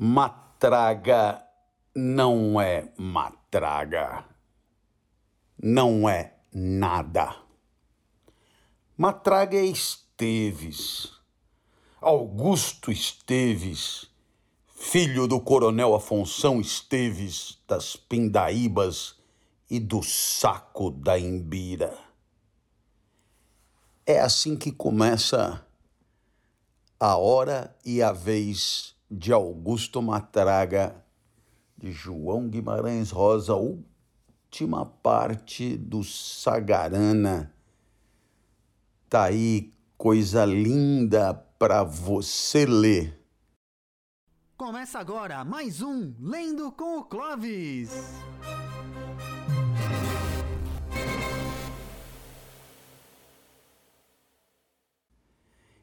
Matraga não é matraga. Não é nada. Matraga é Esteves. Augusto Esteves, filho do coronel Afonso Esteves das Pindaíbas e do saco da Imbira. É assim que começa a hora e a vez de Augusto Matraga, de João Guimarães Rosa, última parte do Sagarana. Tá aí coisa linda para você ler. Começa agora mais um Lendo com o Clovis.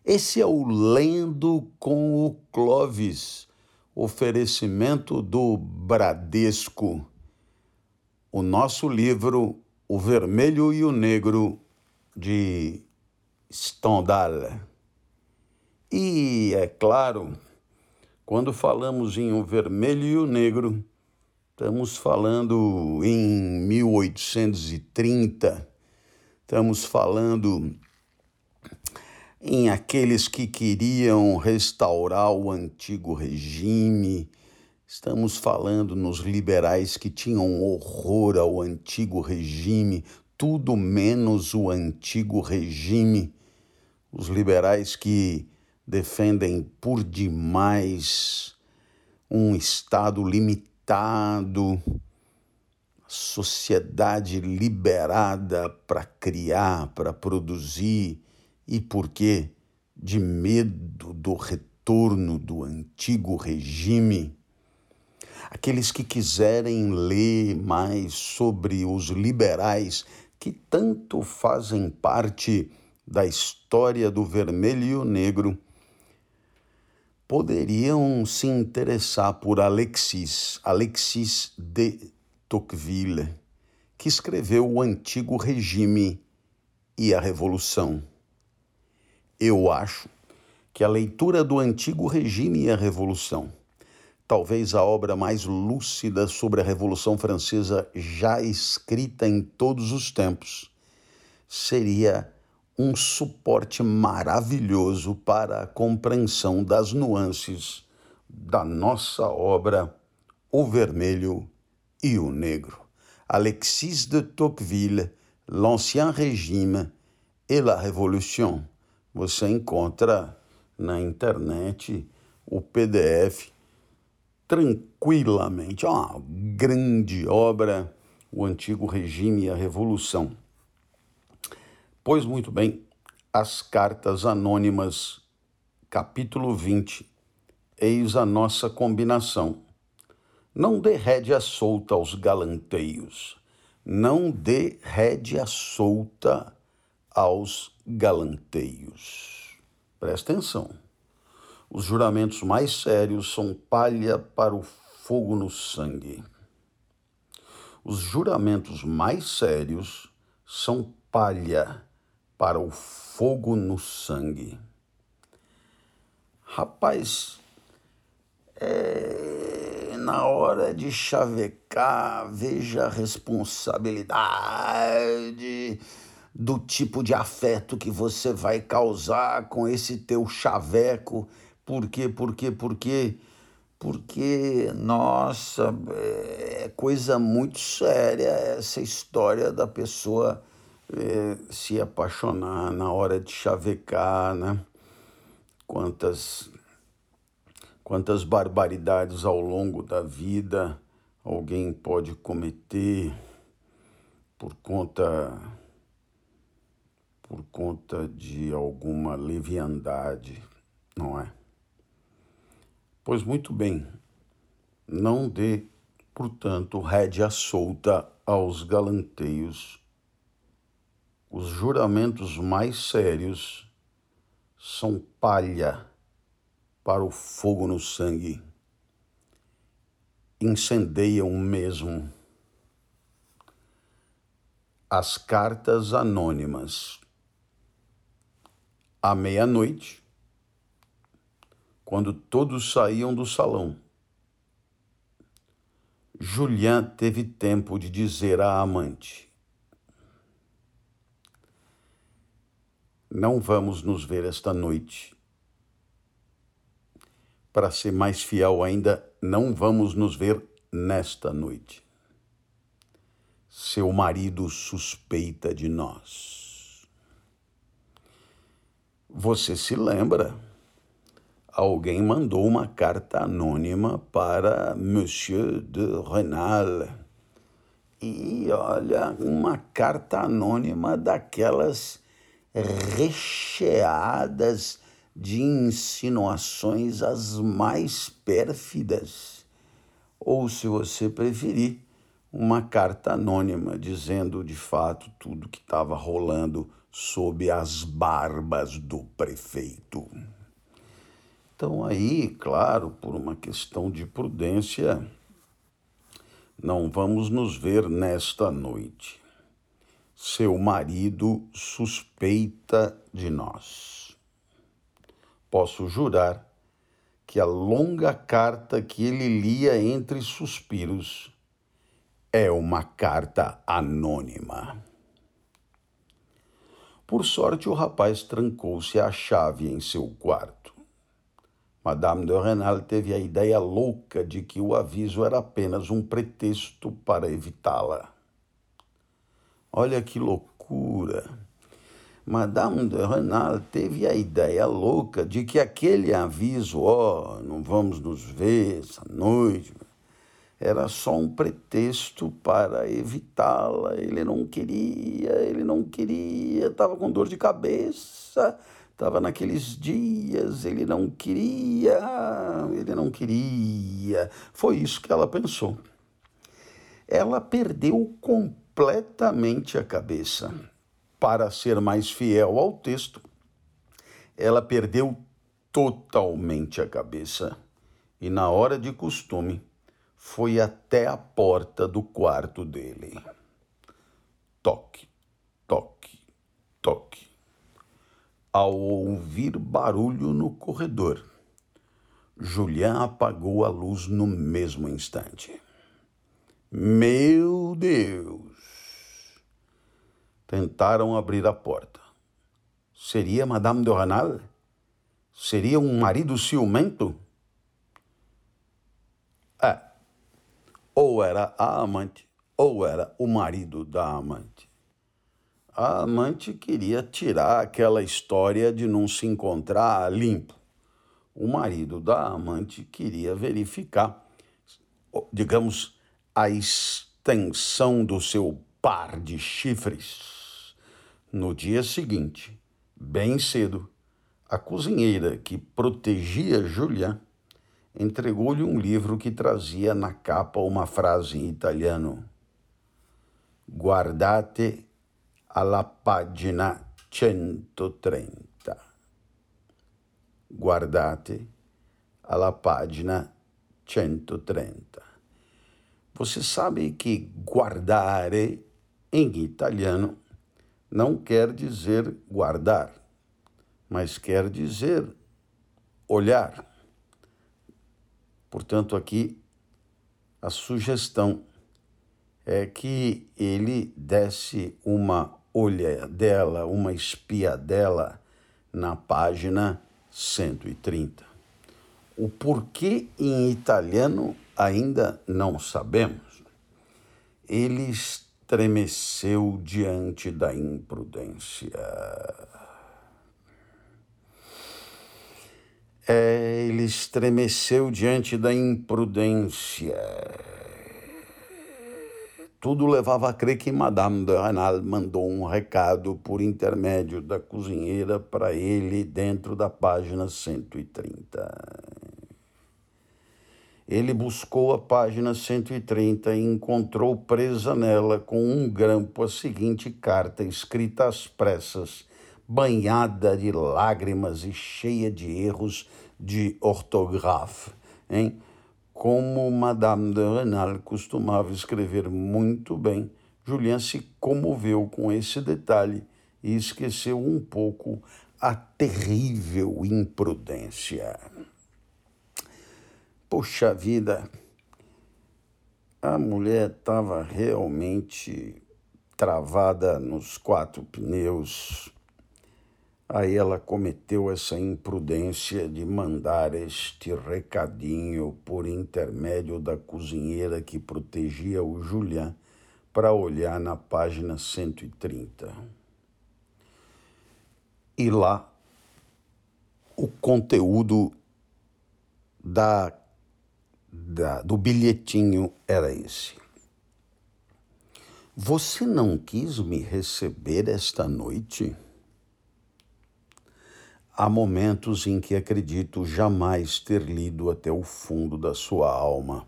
Esse é o Lendo com o Clovis, oferecimento do Bradesco. O nosso livro O Vermelho e o Negro, de Stendhal. E, é claro, quando falamos em O Vermelho e o Negro, estamos falando em 1830, estamos falando em aqueles que queriam restaurar o antigo regime. Estamos falando nos liberais que tinham horror ao antigo regime, tudo menos o antigo regime. Os liberais que defendem por demais um Estado limitado, sociedade liberada para criar, para produzir e porque, de medo do retorno do antigo regime, aqueles que quiserem ler mais sobre os liberais que tanto fazem parte da história do vermelho e o negro, poderiam se interessar por Alexis, Alexis de Tocqueville, que escreveu O Antigo Regime e a Revolução. Eu acho que a leitura do Antigo Regime e a Revolução, talvez a obra mais lúcida sobre a Revolução Francesa já escrita em todos os tempos, seria um suporte maravilhoso para a compreensão das nuances da nossa obra O Vermelho e o Negro. Alexis de Tocqueville, L'Ancien Régime et la Révolution você encontra na internet o PDF tranquilamente. É uma grande obra, O Antigo Regime e a Revolução. Pois muito bem, as Cartas Anônimas, capítulo 20. Eis a nossa combinação. Não dê rédea solta aos galanteios. Não dê rédea solta aos galanteios. Presta atenção. Os juramentos mais sérios são palha para o fogo no sangue. Os juramentos mais sérios são palha para o fogo no sangue. Rapaz, é, na hora de chavecar, veja a responsabilidade do tipo de afeto que você vai causar com esse teu chaveco. Por quê? Por quê? Por quê? Porque, nossa, é coisa muito séria essa história da pessoa é, se apaixonar na hora de chavecar, né? Quantas, quantas barbaridades ao longo da vida alguém pode cometer por conta por conta de alguma leviandade, não é? Pois muito bem, não dê, portanto, rédea solta aos galanteios. Os juramentos mais sérios são palha para o fogo no sangue. Incendeiam mesmo. As cartas anônimas à meia-noite, quando todos saíam do salão Julian teve tempo de dizer à amante: Não vamos nos ver esta noite. Para ser mais fiel ainda, não vamos nos ver nesta noite. Seu marido suspeita de nós. Você se lembra? alguém mandou uma carta anônima para Monsieur de Renal. E olha, uma carta anônima daquelas recheadas de insinuações as mais pérfidas. Ou, se você preferir, uma carta anônima dizendo de fato tudo que estava rolando sob as barbas do prefeito. Então, aí, claro, por uma questão de prudência, não vamos nos ver nesta noite. Seu marido suspeita de nós. Posso jurar que a longa carta que ele lia entre suspiros é uma carta anônima. Por sorte, o rapaz trancou-se a chave em seu quarto. Madame de Renal teve a ideia louca de que o aviso era apenas um pretexto para evitá-la. Olha que loucura! Madame de Renal teve a ideia louca de que aquele aviso, ó, oh, não vamos nos ver essa noite, era só um pretexto para evitá-la. Ele não queria, ele não queria, estava com dor de cabeça Estava naqueles dias, ele não queria, ele não queria. Foi isso que ela pensou. Ela perdeu completamente a cabeça. Para ser mais fiel ao texto, ela perdeu totalmente a cabeça e, na hora de costume, foi até a porta do quarto dele. Toque, toque, toque ao ouvir barulho no corredor. Julian apagou a luz no mesmo instante. Meu Deus! Tentaram abrir a porta. Seria Madame de Renal? Seria um marido ciumento? Ou era a amante, ou era o marido da amante a amante queria tirar aquela história de não se encontrar limpo. O marido da amante queria verificar, digamos, a extensão do seu par de chifres. No dia seguinte, bem cedo, a cozinheira que protegia Julian entregou-lhe um livro que trazia na capa uma frase em italiano: Guardate alla pagina 130. Guardate alla pagina 130. Você sabe que guardare em italiano não quer dizer guardar, mas quer dizer olhar. Portanto, aqui a sugestão é que ele desse uma olhadela, uma espiadela na página 130. O porquê em italiano ainda não sabemos. Ele estremeceu diante da imprudência. É, ele estremeceu diante da imprudência tudo levava a crer que Madame de Renal mandou um recado por intermédio da cozinheira para ele dentro da página 130. Ele buscou a página 130 e encontrou presa nela com um grampo a seguinte carta escrita às pressas, banhada de lágrimas e cheia de erros de ortografia, hein? Como Madame de Renal costumava escrever muito bem, Julien se comoveu com esse detalhe e esqueceu um pouco a terrível imprudência. Poxa vida, A mulher estava realmente travada nos quatro pneus. Aí ela cometeu essa imprudência de mandar este recadinho por intermédio da cozinheira que protegia o Julian para olhar na página 130. E lá o conteúdo da, da, do bilhetinho era esse. Você não quis me receber esta noite? Há momentos em que acredito jamais ter lido até o fundo da sua alma.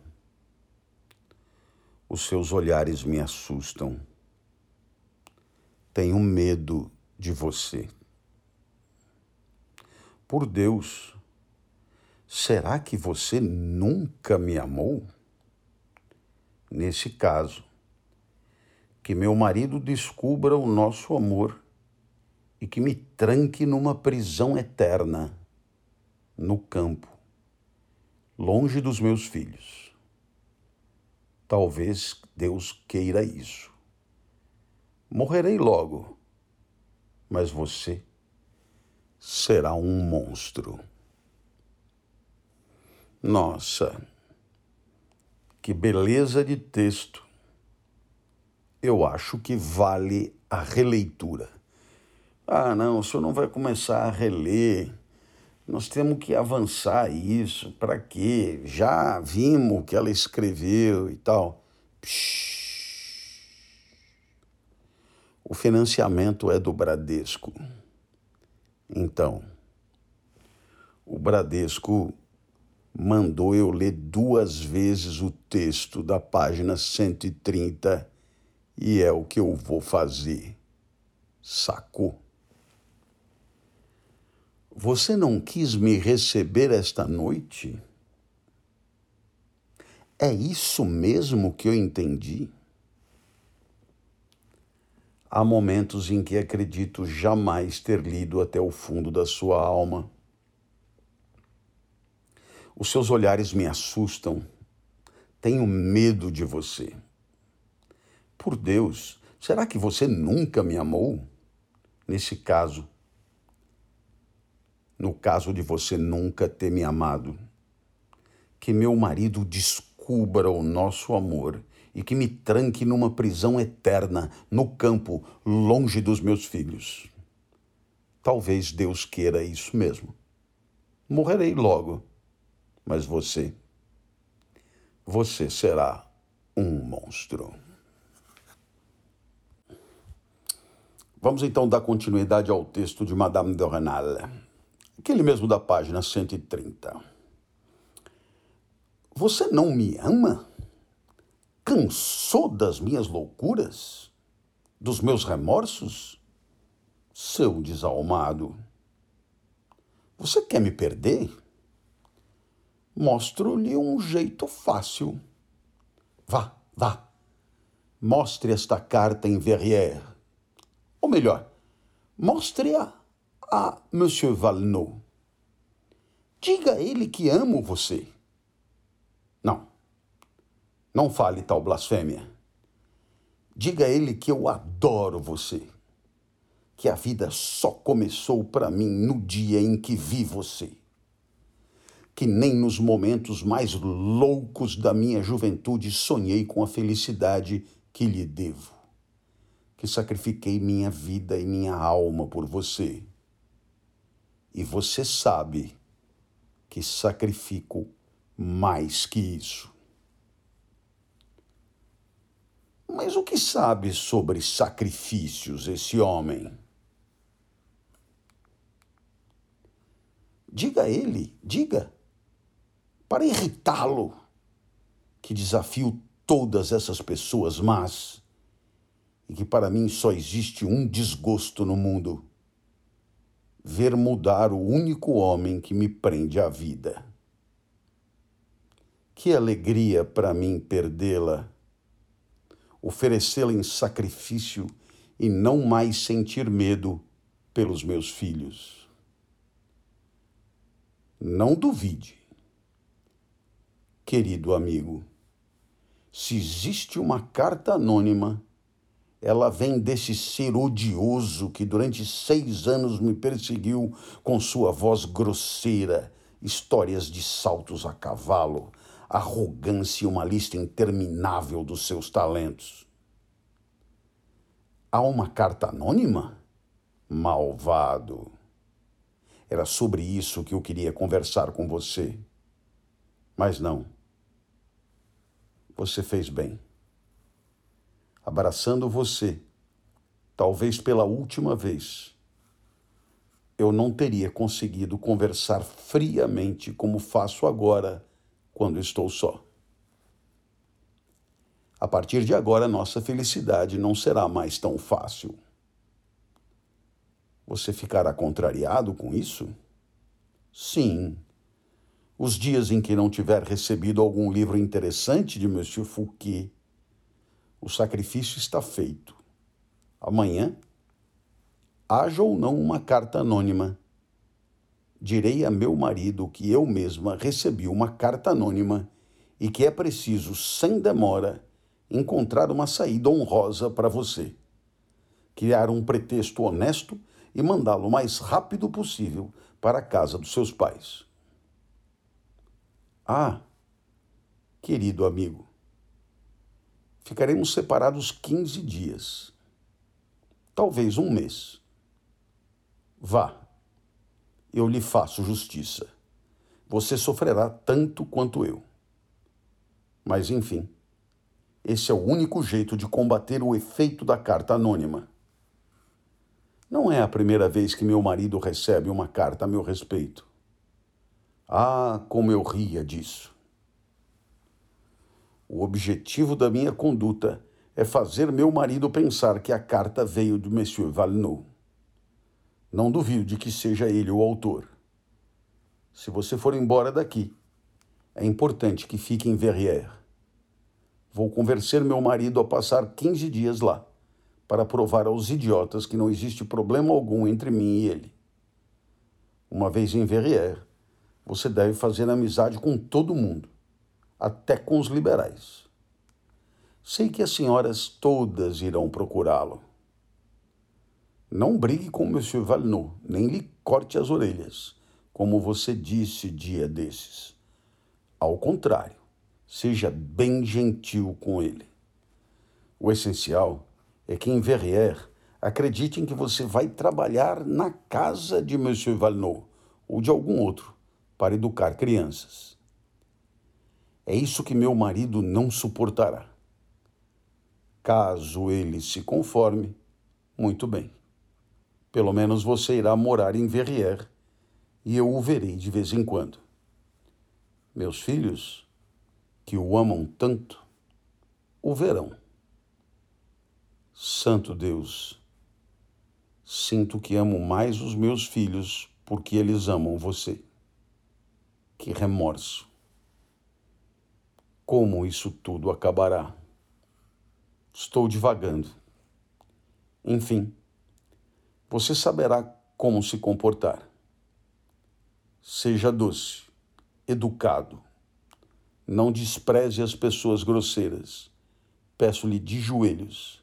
Os seus olhares me assustam. Tenho medo de você. Por Deus, será que você nunca me amou? Nesse caso, que meu marido descubra o nosso amor e que me tranque numa prisão eterna, no campo, longe dos meus filhos. Talvez Deus queira isso. Morrerei logo, mas você será um monstro. Nossa, que beleza de texto! Eu acho que vale a releitura. Ah, não, o senhor não vai começar a reler. Nós temos que avançar isso. Para quê? Já vimos o que ela escreveu e tal. O financiamento é do Bradesco. Então, o Bradesco mandou eu ler duas vezes o texto da página 130 e é o que eu vou fazer. Sacou? Você não quis me receber esta noite? É isso mesmo que eu entendi? Há momentos em que acredito jamais ter lido até o fundo da sua alma. Os seus olhares me assustam. Tenho medo de você. Por Deus, será que você nunca me amou? Nesse caso, no caso de você nunca ter me amado. Que meu marido descubra o nosso amor e que me tranque numa prisão eterna, no campo, longe dos meus filhos. Talvez Deus queira isso mesmo. Morrerei logo, mas você, você será um monstro. Vamos então dar continuidade ao texto de Madame de Renal aquele mesmo da página 130. Você não me ama? Cansou das minhas loucuras? Dos meus remorsos? Seu desalmado. Você quer me perder? Mostro-lhe um jeito fácil. Vá, vá. Mostre esta carta em Verrières. Ou melhor, mostre-a a Monsieur Valneau. Diga a ele que amo você. Não. Não fale tal blasfêmia. Diga a ele que eu adoro você. Que a vida só começou para mim no dia em que vi você. Que nem nos momentos mais loucos da minha juventude sonhei com a felicidade que lhe devo. Que sacrifiquei minha vida e minha alma por você e você sabe que sacrifico mais que isso. Mas o que sabe sobre sacrifícios esse homem? Diga a ele, diga, para irritá-lo, que desafio todas essas pessoas más e que para mim só existe um desgosto no mundo ver mudar o único homem que me prende à vida. Que alegria para mim perdê-la, oferecê-la em sacrifício e não mais sentir medo pelos meus filhos. Não duvide, querido amigo, Se existe uma carta anônima, ela vem desse ser odioso que durante seis anos me perseguiu com sua voz grosseira, histórias de saltos a cavalo, arrogância e uma lista interminável dos seus talentos. Há uma carta anônima? Malvado. Era sobre isso que eu queria conversar com você. Mas não. Você fez bem. Abraçando você, talvez pela última vez, eu não teria conseguido conversar friamente como faço agora quando estou só. A partir de agora, nossa felicidade não será mais tão fácil. Você ficará contrariado com isso? Sim. Os dias em que não tiver recebido algum livro interessante de Monsieur Fouquet, o sacrifício está feito. Amanhã, haja ou não uma carta anônima, direi a meu marido que eu mesma recebi uma carta anônima e que é preciso, sem demora, encontrar uma saída honrosa para você. Criar um pretexto honesto e mandá-lo o mais rápido possível para a casa dos seus pais. Ah, querido amigo, ficaremos separados 15 dias, talvez um mês. Vá, eu lhe faço justiça. Você sofrerá tanto quanto eu. Mas, enfim, esse é o único jeito de combater o efeito da carta anônima. Não é a primeira vez que meu marido recebe uma carta a meu respeito. Ah, como eu ria disso. O objetivo da minha conduta é fazer meu marido pensar que a carta veio do Monsieur Valneau. Não duvido de que seja ele o autor. Se você for embora daqui, é importante que fique em Verrières. Vou convencer meu marido a passar 15 dias lá para provar aos idiotas que não existe problema algum entre mim e ele. Uma vez em Verrières, você deve fazer amizade com todo mundo, até com os liberais. Sei que as senhoras todas irão procurá-lo. Não brigue com Monsieur Valneau, nem lhe corte as orelhas, como você disse dia desses. Ao contrário, seja bem gentil com ele. O essencial é que em Verrières acreditem que você vai trabalhar na casa de Monsieur Valneau ou de algum outro para educar crianças. É isso que meu marido não suportará. Caso ele se conforme, muito bem. Pelo menos você irá morar em Verrières e eu o verei de vez em quando. Meus filhos, que o amam tanto, o verão. Santo Deus, sinto que amo mais os meus filhos porque eles amam você. Que remorso! Como isso tudo acabará? Estou divagando. Enfim, você saberá como se comportar. Seja doce, educado. Não despreze as pessoas grosseiras. Peço-lhe de joelhos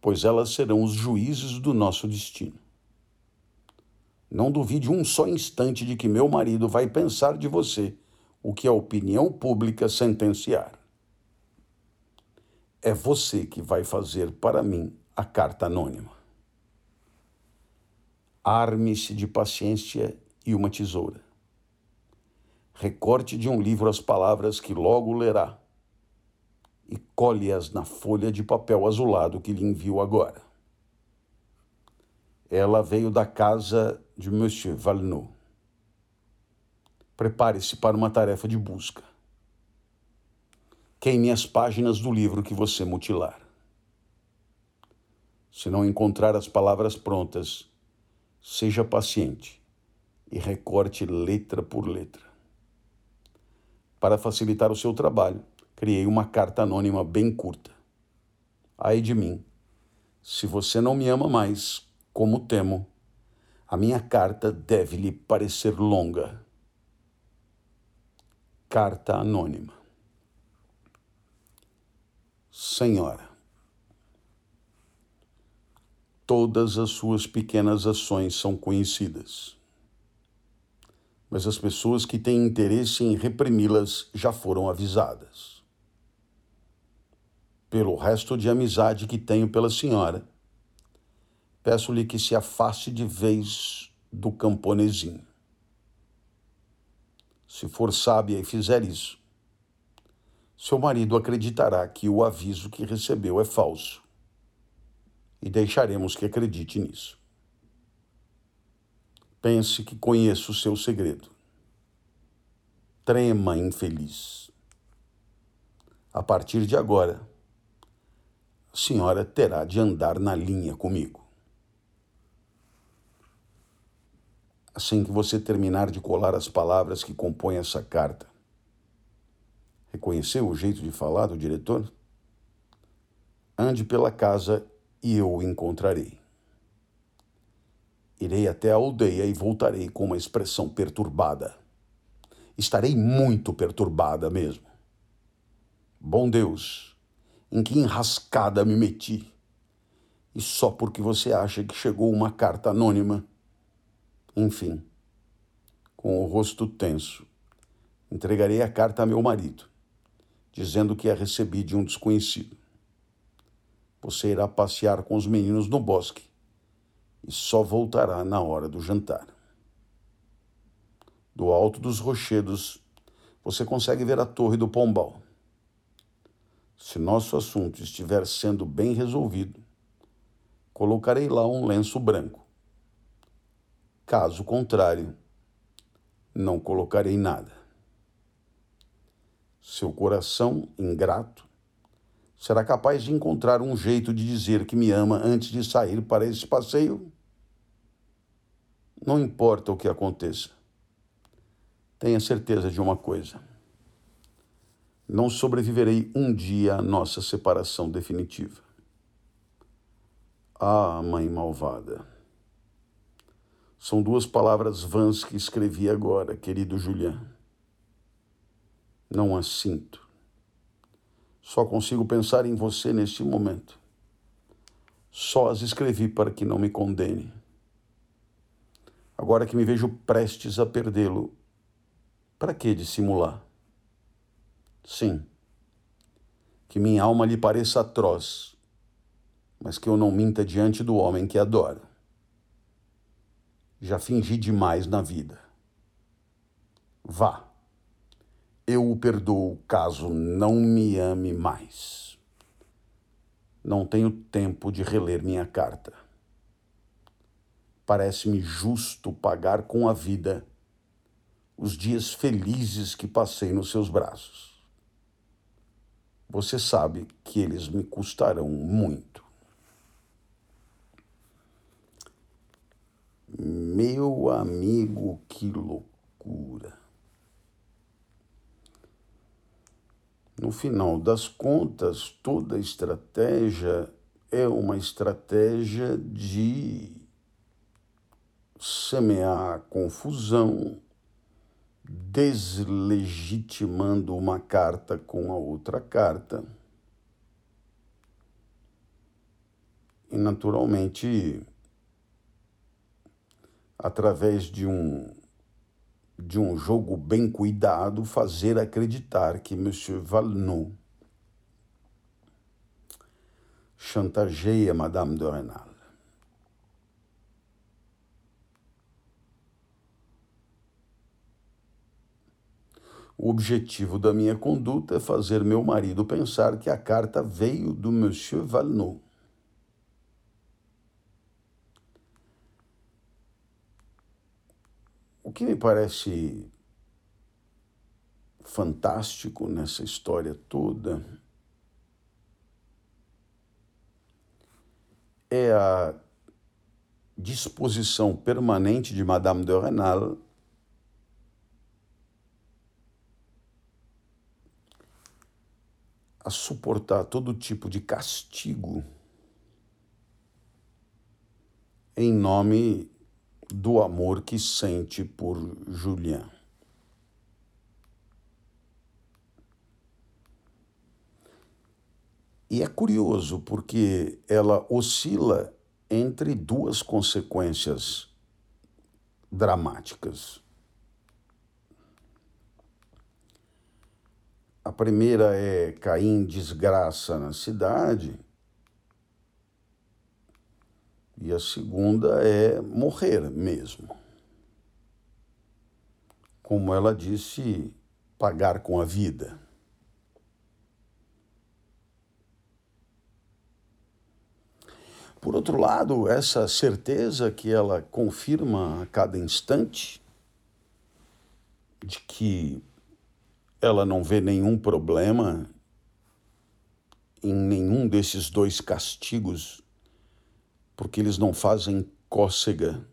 pois elas serão os juízes do nosso destino. Não duvide um só instante de que meu marido vai pensar de você o que a opinião pública sentenciar. É você que vai fazer para mim a carta anônima. Arme-se de paciência e uma tesoura. Recorte de um livro as palavras que logo lerá e colhe-as na folha de papel azulado que lhe envio agora. Ela veio da casa de Monsieur Valneau. Prepare-se para uma tarefa de busca. Queime as páginas do livro que você mutilar. Se não encontrar as palavras prontas, seja paciente e recorte letra por letra. Para facilitar o seu trabalho, criei uma carta anônima bem curta. Ai de mim, se você não me ama mais, como temo, a minha carta deve lhe parecer longa. Carta anônima. Senhora, todas as suas pequenas ações são conhecidas, mas as pessoas que têm interesse em reprimi-las já foram avisadas. Pelo resto de amizade que tenho pela senhora, peço-lhe que se afaste de vez do camponezinho. Se for sábia e fizer isso, seu marido acreditará que o aviso que recebeu é falso e deixaremos que acredite nisso. Pense que conheço o seu segredo. Trema, infeliz. A partir de agora, a senhora terá de andar na linha comigo. Assim que você terminar de colar as palavras que compõem essa carta, reconheceu o jeito de falar do diretor? Ande pela casa e eu o encontrarei. Irei até a aldeia e voltarei com uma expressão perturbada. Estarei muito perturbada mesmo. Bom Deus, em que enrascada me meti? E só porque você acha que chegou uma carta anônima. Enfim, com o rosto tenso, entregarei a carta a meu marido, dizendo que a recebi de um desconhecido. Você irá passear com os meninos no bosque e só voltará na hora do jantar. Do alto dos rochedos, você consegue ver a Torre do Pombal. Se nosso assunto estiver sendo bem resolvido, colocarei lá um lenço branco. Caso contrário, não colocarei nada. Seu coração ingrato será capaz de encontrar um jeito de dizer que me ama antes de sair para esse passeio? Não importa o que aconteça. Tenha certeza de uma coisa. Não sobreviverei um dia à nossa separação definitiva. Ah, mãe malvada. São duas palavras vãs que escrevi agora, querido Julian. Não as sinto. Só consigo pensar em você neste momento. Só as escrevi para que não me condene. Agora que me vejo prestes a perdê-lo, para que dissimular? Sim, que minha alma lhe pareça atroz, mas que eu não minta diante do homem que adoro. Já fingi demais na vida. Vá eu o perdoo caso não me ame mais. Não tenho tempo de reler minha carta. Parece-me justo pagar com a vida os dias felizes que passei nos seus braços. Você sabe que eles me custarão muito. Meu amigo, que loucura. No final das contas, toda estratégia é uma estratégia de semear confusão, deslegitimando uma carta com a outra carta. E, naturalmente, através de um de um jogo bem cuidado, fazer acreditar que Monsieur Valneau chantageia Madame de Renal. O objetivo da minha conduta é fazer meu marido pensar que a carta veio do Monsieur Valneau. O que me parece fantástico nessa história toda é a disposição permanente de Madame de Renal a suportar todo tipo de castigo em nome do amor que sente por Julian. E é curioso porque ela oscila entre duas consequências dramáticas. A primeira é cair em desgraça na cidade, e a segunda é morrer mesmo. Como ela disse, pagar com a vida. Por outro lado, essa certeza que ela confirma a cada instante de que ela não vê nenhum problema em nenhum desses dois castigos, porque eles não fazem cócega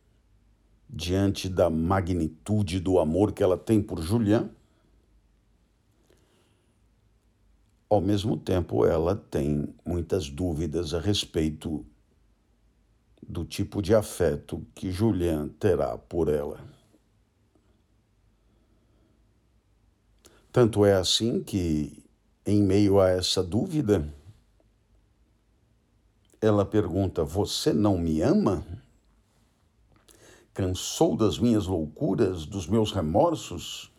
diante da magnitude do amor que ela tem por Julian. Ao mesmo tempo, ela tem muitas dúvidas a respeito do tipo de afeto que Julian terá por ela. Tanto é assim que, em meio a essa dúvida, ela pergunta: Você não me ama? Cansou das minhas loucuras, dos meus remorsos?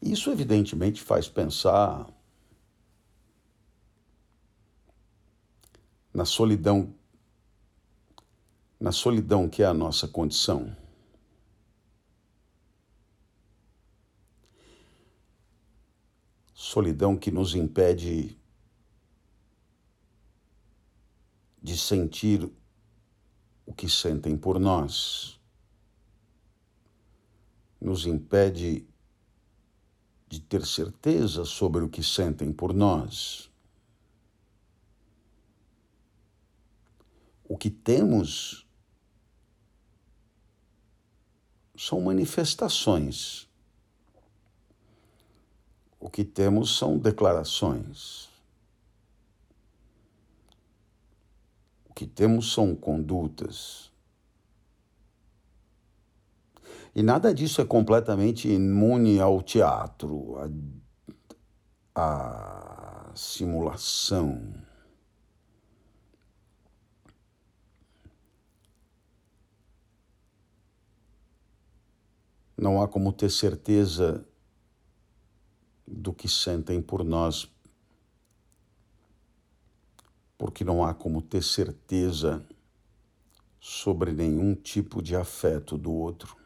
Isso, evidentemente, faz pensar na solidão, na solidão que é a nossa condição. Solidão que nos impede de sentir o que sentem por nós, nos impede de ter certeza sobre o que sentem por nós. O que temos são manifestações. O que temos são declarações. Que temos são condutas. E nada disso é completamente imune ao teatro, à, à simulação. Não há como ter certeza do que sentem por nós, porque não há como ter certeza sobre nenhum tipo de afeto do outro.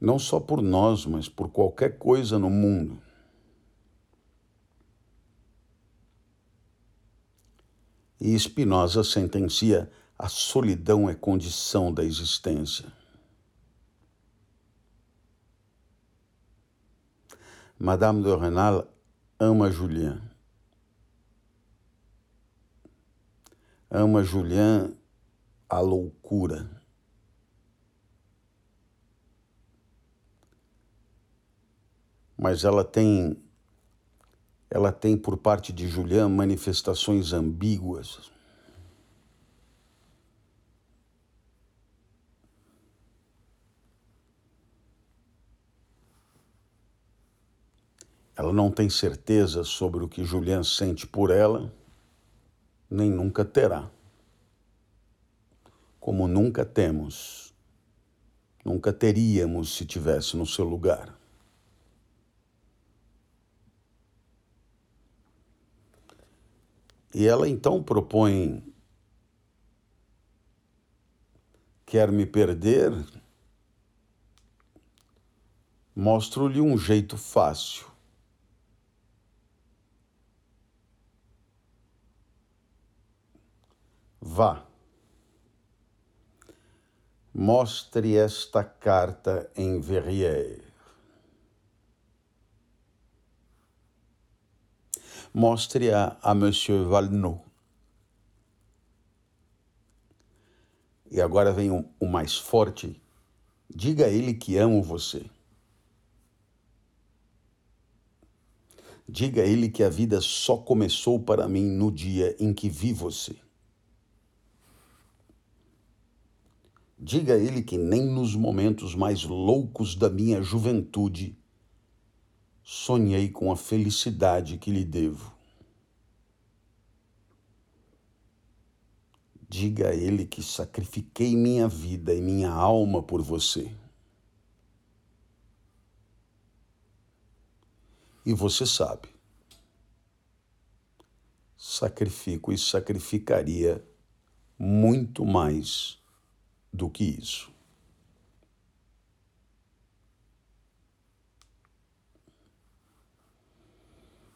Não só por nós, mas por qualquer coisa no mundo. E Spinoza sentencia a solidão é condição da existência. Madame de Renal ama Julien. Ama Julien a loucura. Mas ela tem ela tem por parte de Julian manifestações ambíguas. Ela não tem certeza sobre o que Julian sente por ela, nem nunca terá. Como nunca temos, nunca teríamos se tivesse no seu lugar. E ela então propõe: quer me perder? Mostro-lhe um jeito fácil. Vá. Mostre esta carta em Verrières. Mostre-a a Monsieur Valnot. E agora vem o, o mais forte. Diga a ele que amo você. Diga a ele que a vida só começou para mim no dia em que vi você. Diga a ele que nem nos momentos mais loucos da minha juventude sonhei com a felicidade que lhe devo. Diga a ele que sacrifiquei minha vida e minha alma por você. E você sabe, sacrifico e sacrificaria muito mais do que isso.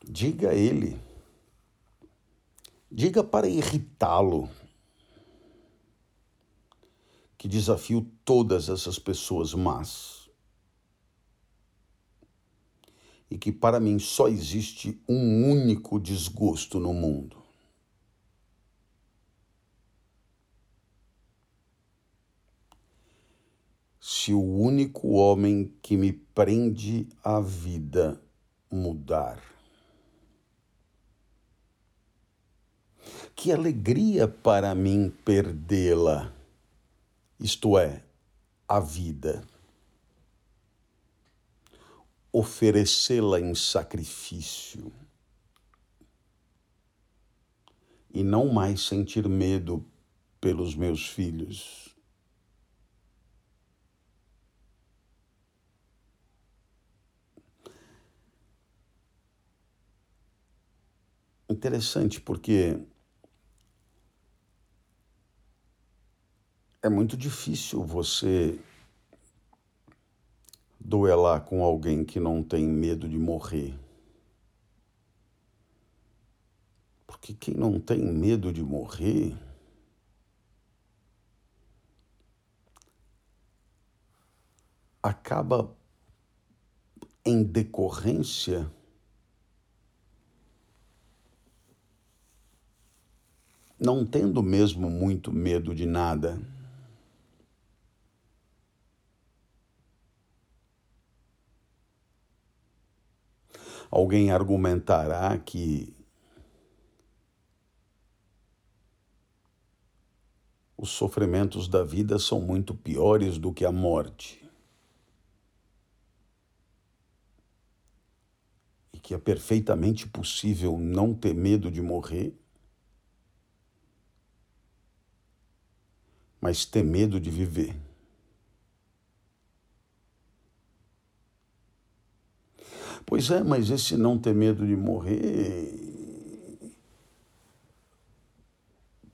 Diga a ele, diga para irritá-lo, que desafio todas essas pessoas más. E que para mim só existe um único desgosto no mundo. Se o único homem que me prende à vida mudar. Que alegria para mim perdê-la, isto é, a vida. Oferecê-la em sacrifício. E não mais sentir medo pelos meus filhos. Interessante porque é muito difícil você duelar com alguém que não tem medo de morrer. Porque quem não tem medo de morrer acaba em decorrência não tendo mesmo muito medo de nada. Alguém argumentará que os sofrimentos da vida são muito piores do que a morte. E que é perfeitamente possível não ter medo de morrer, mas ter medo de viver. Pois é, mas esse não ter medo de morrer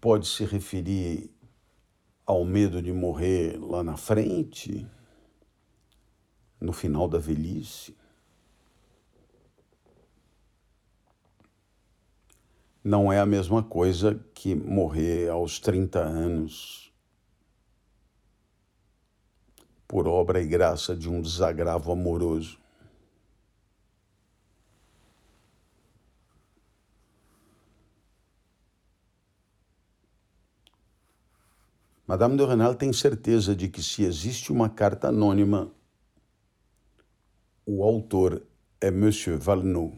pode se referir ao medo de morrer lá na frente, no final da velhice. Não é a mesma coisa que morrer aos 30 anos por obra e graça de um desagravo amoroso. Madame de Renal tem certeza de que se existe uma carta anônima, o autor é Monsieur Valneau.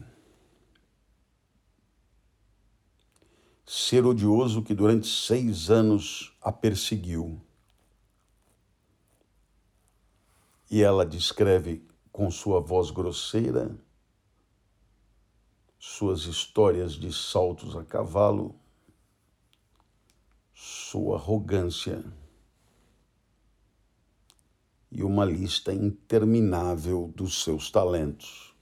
Ser odioso que durante seis anos a perseguiu. E ela descreve com sua voz grosseira suas histórias de saltos a cavalo sua arrogância e uma lista interminável dos seus talentos.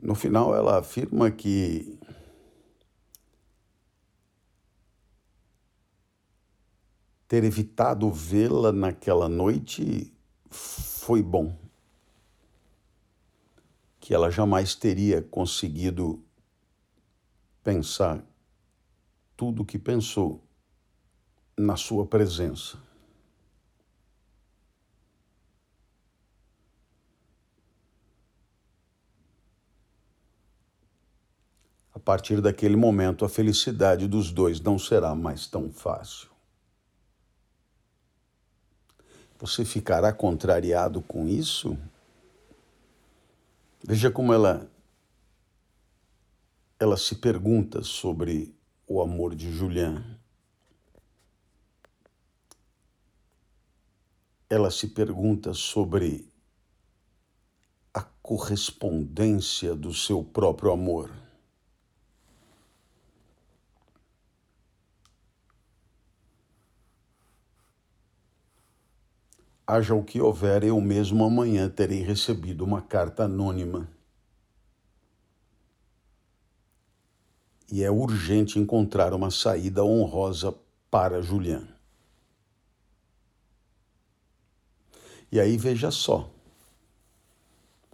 No final, ela afirma que ter evitado vê-la naquela noite foi bom que ela jamais teria conseguido pensar tudo o que pensou na sua presença. A partir daquele momento, a felicidade dos dois não será mais tão fácil. Você ficará contrariado com isso? Veja como ela ela se pergunta sobre o amor de Julian. Ela se pergunta sobre a correspondência do seu próprio amor. Haja o que houver, eu mesmo amanhã terei recebido uma carta anônima. E é urgente encontrar uma saída honrosa para Julian. E aí veja só.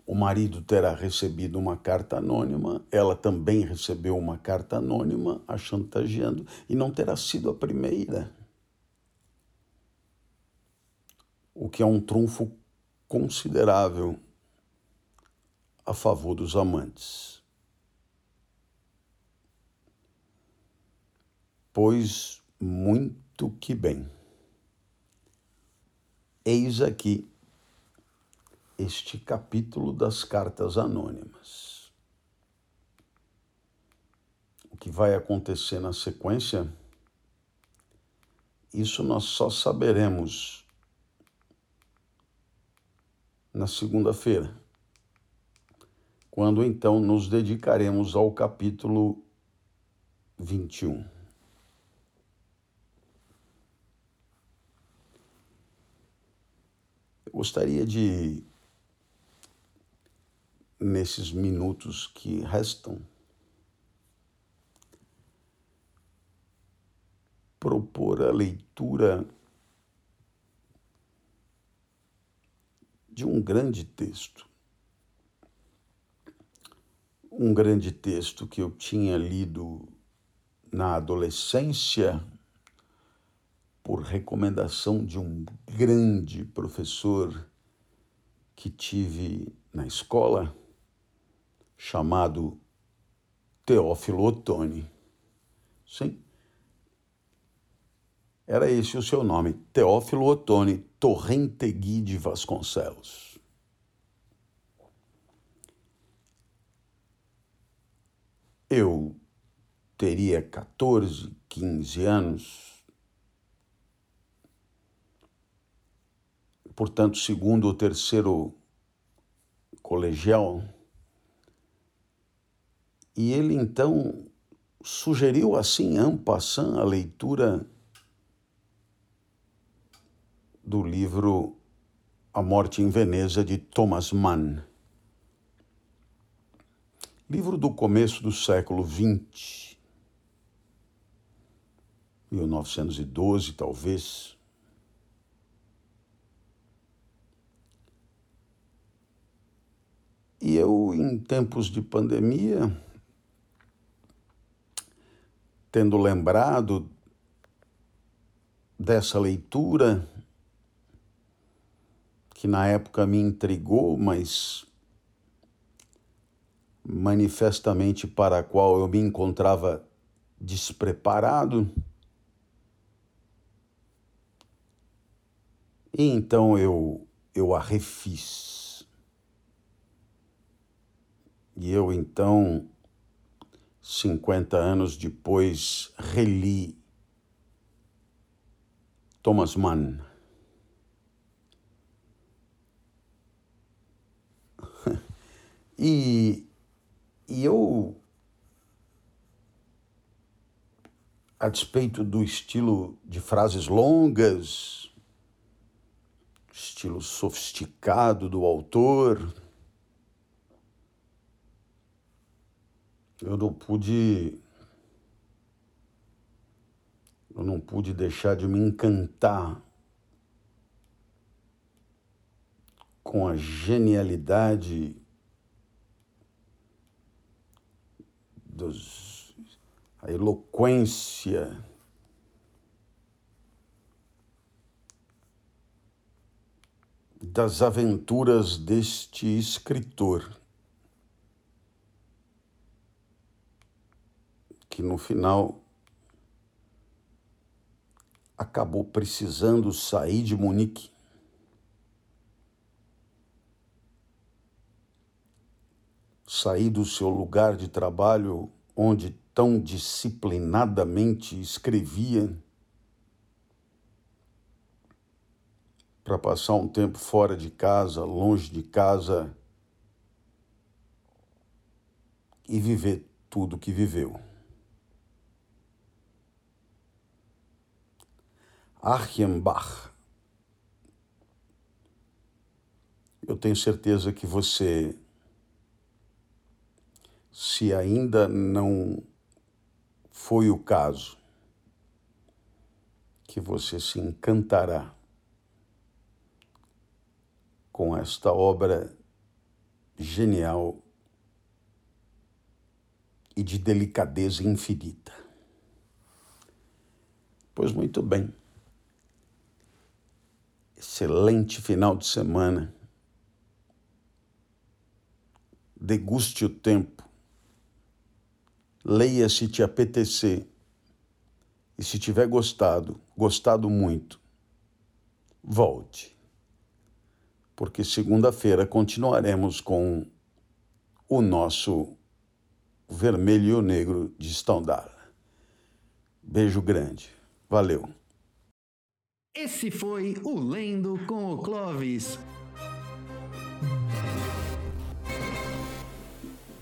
O marido terá recebido uma carta anônima, ela também recebeu uma carta anônima, a chantageando, e não terá sido a primeira. O que é um trunfo considerável a favor dos amantes. Pois muito que bem. Eis aqui este capítulo das cartas anônimas. O que vai acontecer na sequência, isso nós só saberemos na segunda-feira, quando então nos dedicaremos ao capítulo 21. Eu gostaria de, nesses minutos que restam, propor a leitura de um grande texto. Um grande texto que eu tinha lido na adolescência por recomendação de um grande professor que tive na escola, chamado Teófilo Otoni. Sim, era esse o seu nome, Teófilo Otoni Torrentegui de Vasconcelos. Eu teria 14, 15 anos, portanto, segundo ou terceiro colegial, e ele então sugeriu assim, en passant, a leitura do livro A Morte em Veneza, de Thomas Mann. Livro do começo do século XX, 1912 talvez. E eu, em tempos de pandemia, tendo lembrado dessa leitura, que na época me intrigou, mas manifestamente para a qual eu me encontrava despreparado. E então eu, eu a refiz. E eu então, 50 anos depois, reli Thomas Mann. E, e eu, a despeito do estilo de frases longas, estilo sofisticado do autor, eu não pude eu não pude deixar de me encantar com a genialidade dos, a eloquência, das aventuras deste escritor, que no final acabou precisando sair de Munique sair do seu lugar de trabalho, onde tão disciplinadamente escrevia, para passar um tempo fora de casa, longe de casa e viver tudo que viveu. Archenbach. Eu tenho certeza que você, se ainda não foi o caso, que você se encantará com esta obra genial e de delicadeza infinita. Pois muito bem. Excelente final de semana. Deguste o tempo. Leia se te apetecer. E se tiver gostado, gostado muito, volte. Porque segunda-feira continuaremos com o nosso vermelho e o negro de Stendhal. Beijo grande. Valeu. Esse foi o Lendo com o Clovis.